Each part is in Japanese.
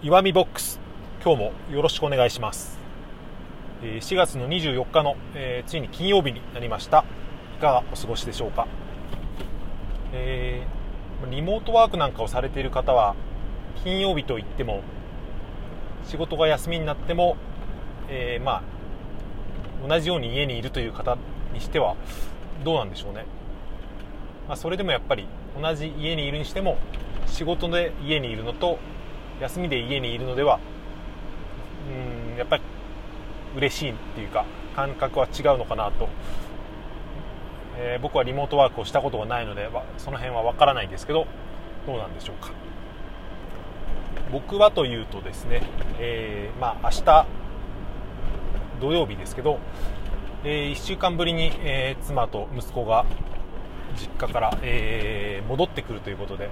岩見ボックス。今日もよろしくお願いします。えー4月の24日の、えーついに金曜日になりました。いかがお過ごしでしょうか、えーリモートワークなんかをされている方は金曜日といっても仕事が休みになっても、えーまあ同じように家にいるという方にしてはどうなんでしょうね、まあ、それでもやっぱり同じ家にいるにしても仕事で家にいるのと休みで家にいるのではうんやっぱり嬉しいっていうか感覚は違うのかなと、えー僕はリモートワークをしたことがないのでその辺は分からないですけどどうなんでしょうか。僕はというとですね、えーまあ明日土曜日ですけど、え1週間ぶりに、えー妻と息子が実家から、え戻ってくるということで、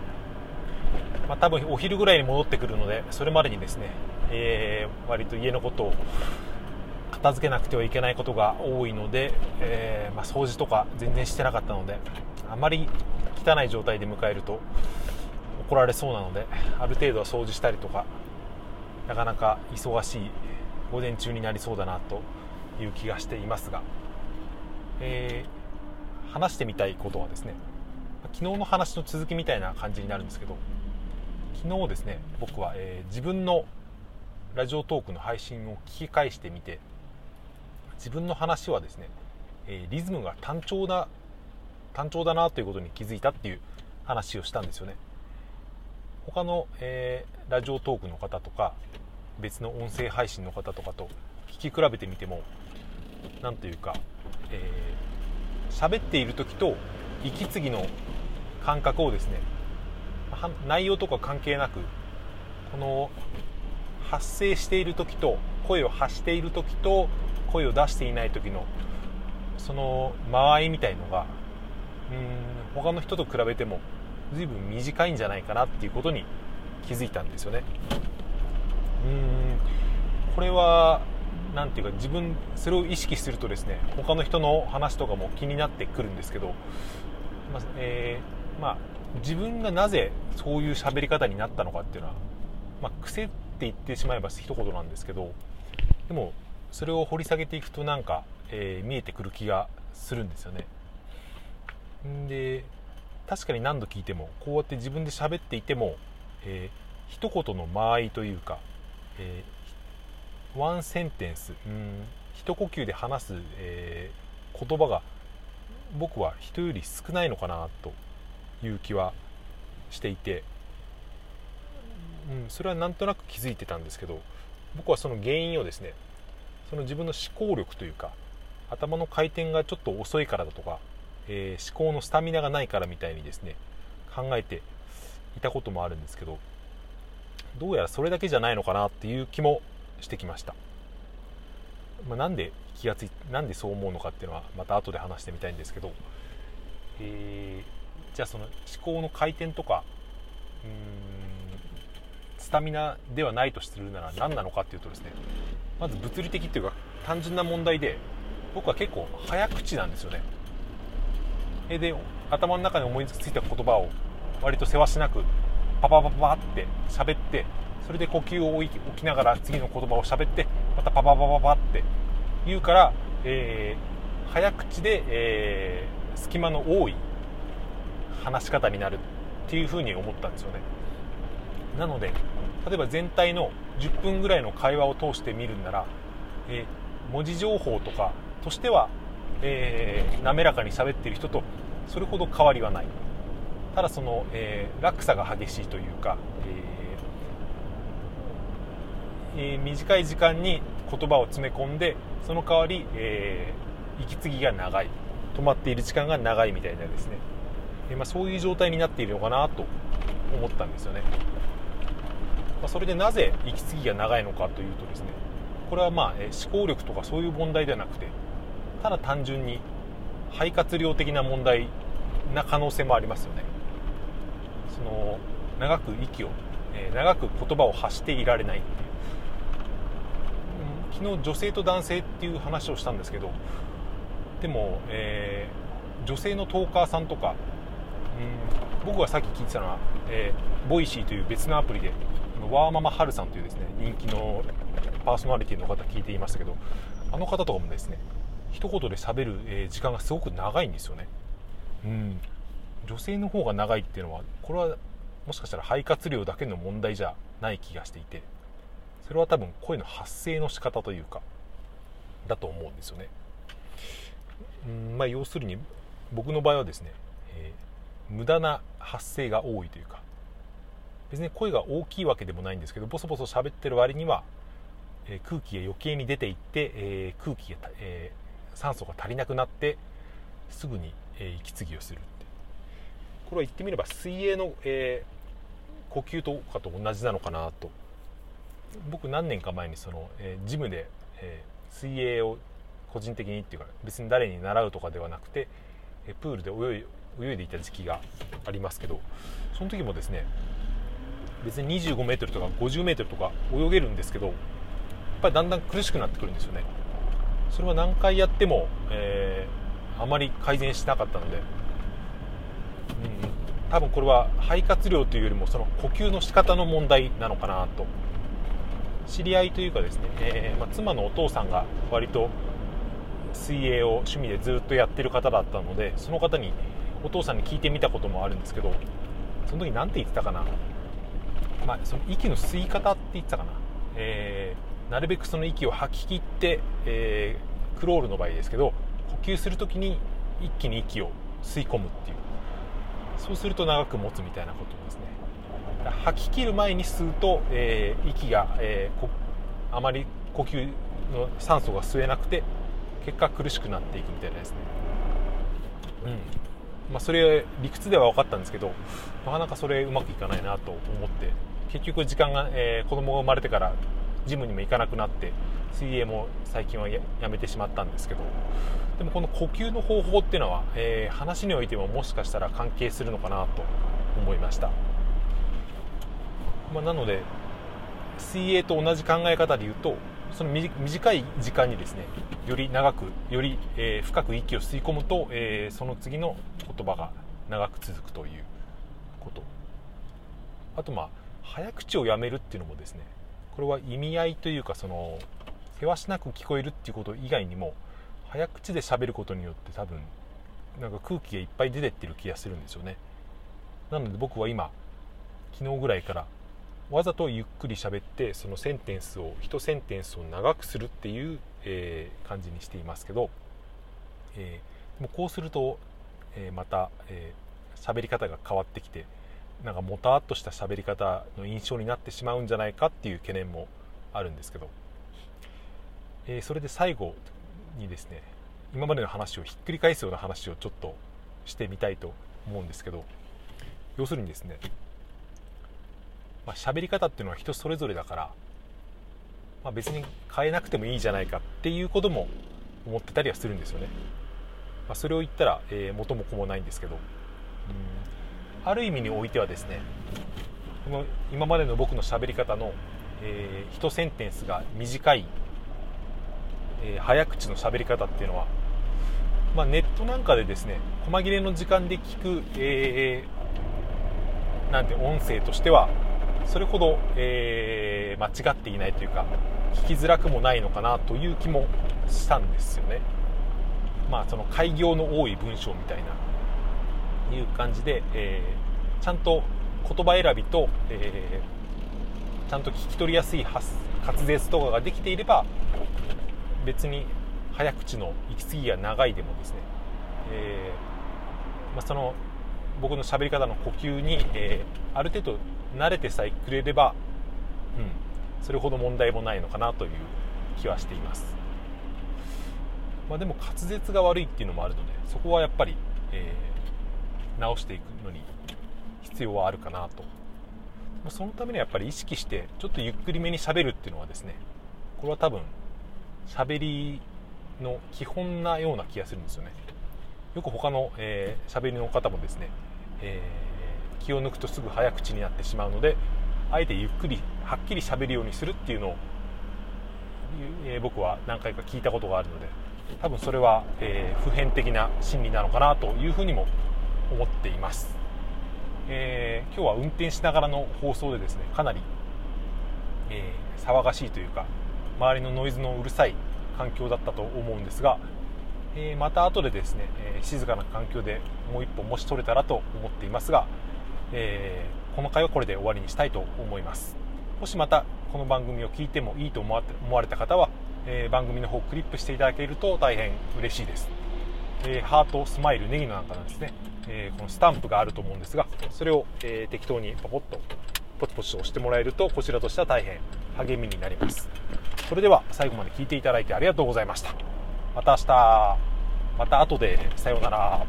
まあ、多分お昼ぐらいに戻ってくるのでそれまでにですね、えー割と家のことを片付けなくてはいけないことが多いので、えーまあ、掃除とか全然してなかったのであまり汚い状態で迎えると怒られそうなのである程度は掃除したりとかなかなか忙しい午前中になりそうだなという気がしていますが、えー話してみたいことはですね昨日の話の続きみたいな感じになるんですけど昨日ですね僕は、えー自分のラジオトークの配信を聞き返してみて自分の話はですね、えーリズムが単調だ単調だなということに気づいたっていう話をしたんですよね。他の、えーラジオトークの方とか別の音声配信の方とかと聞き比べてみてもなんというか、えー喋っている時と息継ぎの感覚をですね内容とか関係なくこの発声している時と声を発している時と声を出していない時のその間合いみたいのがうーん他の人と比べても随分短いんじゃないかなっていうことに気づいたんですよね。うーんこれはなんていうか自分それを意識するとですね他の人の話とかも気になってくるんですけど、まあえーまあ、自分がなぜそういう喋り方になったのかっていうのは、まあ、癖って言ってしまえば一言なんですけどでもそれを掘り下げていくとなんか、えー見えてくる気がするんですよね。で確かに何度聞いてもこうやって自分で喋っていても、えー一言の間合いというか、えーワンセンテンスうん一呼吸で話す、えー言葉が僕は人より少ないのかなという気はしていて、うん、それはなんとなく気づいてたんですけど僕はその原因をですねその自分の思考力というか頭の回転がちょっと遅いからだとか、えー思考のスタミナがないからみたいにですね考えていたこともあるんですけどどうやらそれだけじゃないのかなっていう気もしてきました、まあ、なんで気がついなんでそう思うのかっていうのはまた後で話してみたいんですけど、えーじゃあその思考の回転とかうーんスタミナではないとするなら何なのかっていうとですねまず物理的っていうか単純な問題で僕は結構早口なんですよね。えで頭の中に思いついた言葉を割とせわしなくパパパパって喋ってそれで呼吸を置き置きながら次の言葉を喋ってまたパパパパパって言うから、えー早口で、えー隙間の多い話し方になるっていうふうに思ったんですよね。なので例えば全体の10分ぐらいの会話を通して見るんなら、え文字情報とかとしては、えー滑らかに喋ってる人とそれほど変わりはない。ただその、えー落差が激しいというか、えーえー短い時間に言葉を詰め込んでその代わり、えー息継ぎが長い。止まっている時間が長いみたいなですね、まあ、そういう状態になっているのかなと思ったんですよね、まあ、それでなぜ息継ぎが長いのかというとですねこれはまあ、思考力とかそういう問題ではなくてただ単純に肺活量的な問題な可能性もありますよね。その長く息を、え長く言葉を発していられないっていう、昨日女性と男性っていう話をしたんですけどでも、えー女性のトーカーさんとか、僕がさっき聞いてたのは、えー Voicy という別のアプリでワーママハルさんというですね人気のパーソナリティの方聞いていましたけどあの方とかもですね一言で喋る、え時間がすごく長いんですよね。うん。女性の方が長いっていうのはこれはもしかしたら肺活量だけの問題じゃない気がしていてそれは多分声の発声の仕方というかだと思うんですよね。うん。まあ要するに僕の場合はですね、え、無駄な発声が多いというか。別に声が大きいわけでもないんですけどボソボソ喋ってる割には、えー、空気が余計に出ていって、えー、空気が、え酸素が足りなくなってすぐに、え息継ぎをするってこれは言ってみれば水泳の、え呼吸とかと同じなのかなと。僕何年か前にその、えジムで、え水泳を個人的にっていうか別に誰に習うとかではなくて、えプールで泳い泳いでいた時期がありますけどその時もですね別に 25m とか 50m とか泳げるんですけどやっぱりだんだん苦しくなってくるんですよね。それは何回やっても、えー、あまり改善しなかったので、うん、多分これは肺活量というよりもその呼吸の仕方の問題なのかなと。知り合いというかですね、えー、まあ、妻のお父さんが割と水泳を趣味でずっとやってる方だったのでその方にお父さんに聞いてみたこともあるんですけどその時何て言ってたかな、まあ、その息の吸い方って言ってたかな、えー、なるべくその息を吐き切って、えー、クロールの場合ですけど呼吸する時に一気に息を吸い込むっていう。そうすると長く持つみたいなことですね。吐き切る前に吸うと、えー、息が、えー、あまり呼吸の酸素が吸えなくて結果苦しくなっていくみたいなですね、うん。まあ、それ理屈では分かったんですけどなかなかそれうまくいかないなと思って結局時間が、えー、子供が生まれてからジムにも行かなくなって水泳も最近はやめてしまったんですけどでもこの呼吸の方法っていうのは、えー、話においてももしかしたら関係するのかなと思いました、まあ、なので水泳と同じ考え方で言うとその短い時間にですねより長くより、えー、深く息を吸い込むと、えー、その次の言葉が長く続くということ。あとまあ早口をやめるっていうのもですねこれは意味合いというかそのせわしなく聞こえるっていうこと以外にも早口で喋ることによって多分なんか空気がいっぱい出てってる気がするんですよね。なので僕は今昨日ぐらいからわざとゆっくり喋ってそのセンテンスを1センテンスを長くするっていう、えー、感じにしていますけど、えー、もこうすると、えー、また喋、えー、り方が変わってきてなんかもたっとした喋り方の印象になってしまうんじゃないかっていう懸念もあるんですけど、えー、それで最後にですね今までの話をひっくり返すような話をちょっとしてみたいと思うんですけど要するにですねまあ、喋り方っていうのは人それぞれだから、まあ、別に変えなくてもいいじゃないかっていうことも思ってたりはするんですよね、まあ、それを言ったら、えー、元も子もないんですけど。ある意味においてはですねこの今までの僕の喋り方の、えー、1センテンスが短い、えー、早口の喋り方っていうのは、まあ、ネットなんかでですね細切れの時間で聞く、えー、なんて音声としてはそれほど、えー、間違っていないというか聞きづらくもないのかなという気もしたんですよね。まあその開業の多い文章みたいないう感じで、えー、ちゃんと言葉選びと、えー、ちゃんと聞き取りやすい滑舌とかができていれば別に早口の息継ぎが長いでもですね、えーまあ、その僕の喋り方の呼吸に、えー、ある程度慣れてさえくれれば、うん、それほど問題もないのかなという気はしています、まあ、でも滑舌が悪いっていうのもあるのでそこはやっぱり、えー、直していくのに必要はあるかなと。そのためにはやっぱり意識してちょっとゆっくりめにしゃべるっていうのはですねこれは多分喋りの基本なような気がするんですよね。よく他の喋、えー、りの方もですね、えー、気を抜くとすぐ早口になってしまうのであえてゆっくりはっきり喋るようにするっていうのを、えー、僕は何回か聞いたことがあるので多分それは、えー、普遍的な心理なのかなというふうにも思っています、えー、今日は運転しながらの放送でですねかなり、えー、騒がしいというか周りのノイズのうるさい環境だったと思うんですが、え、また後でですね、え静かな環境でもう一本もし取れたらと思っていますが、えこの回はこれで終わりにしたいと思います。もしまたこの番組を聞いてもいいと思わ思われた方は、え番組の方をクリップしていただけると大変嬉しいです、えハートスマイルネギのなんかなんですね、えこのスタンプがあると思うんですがそれを、え適当にポポッとポチポチと押してもらえるとこちらとしては大変励みになりますそれでは最後まで聞いていただいてありがとうございましたまた明日また後でさようなら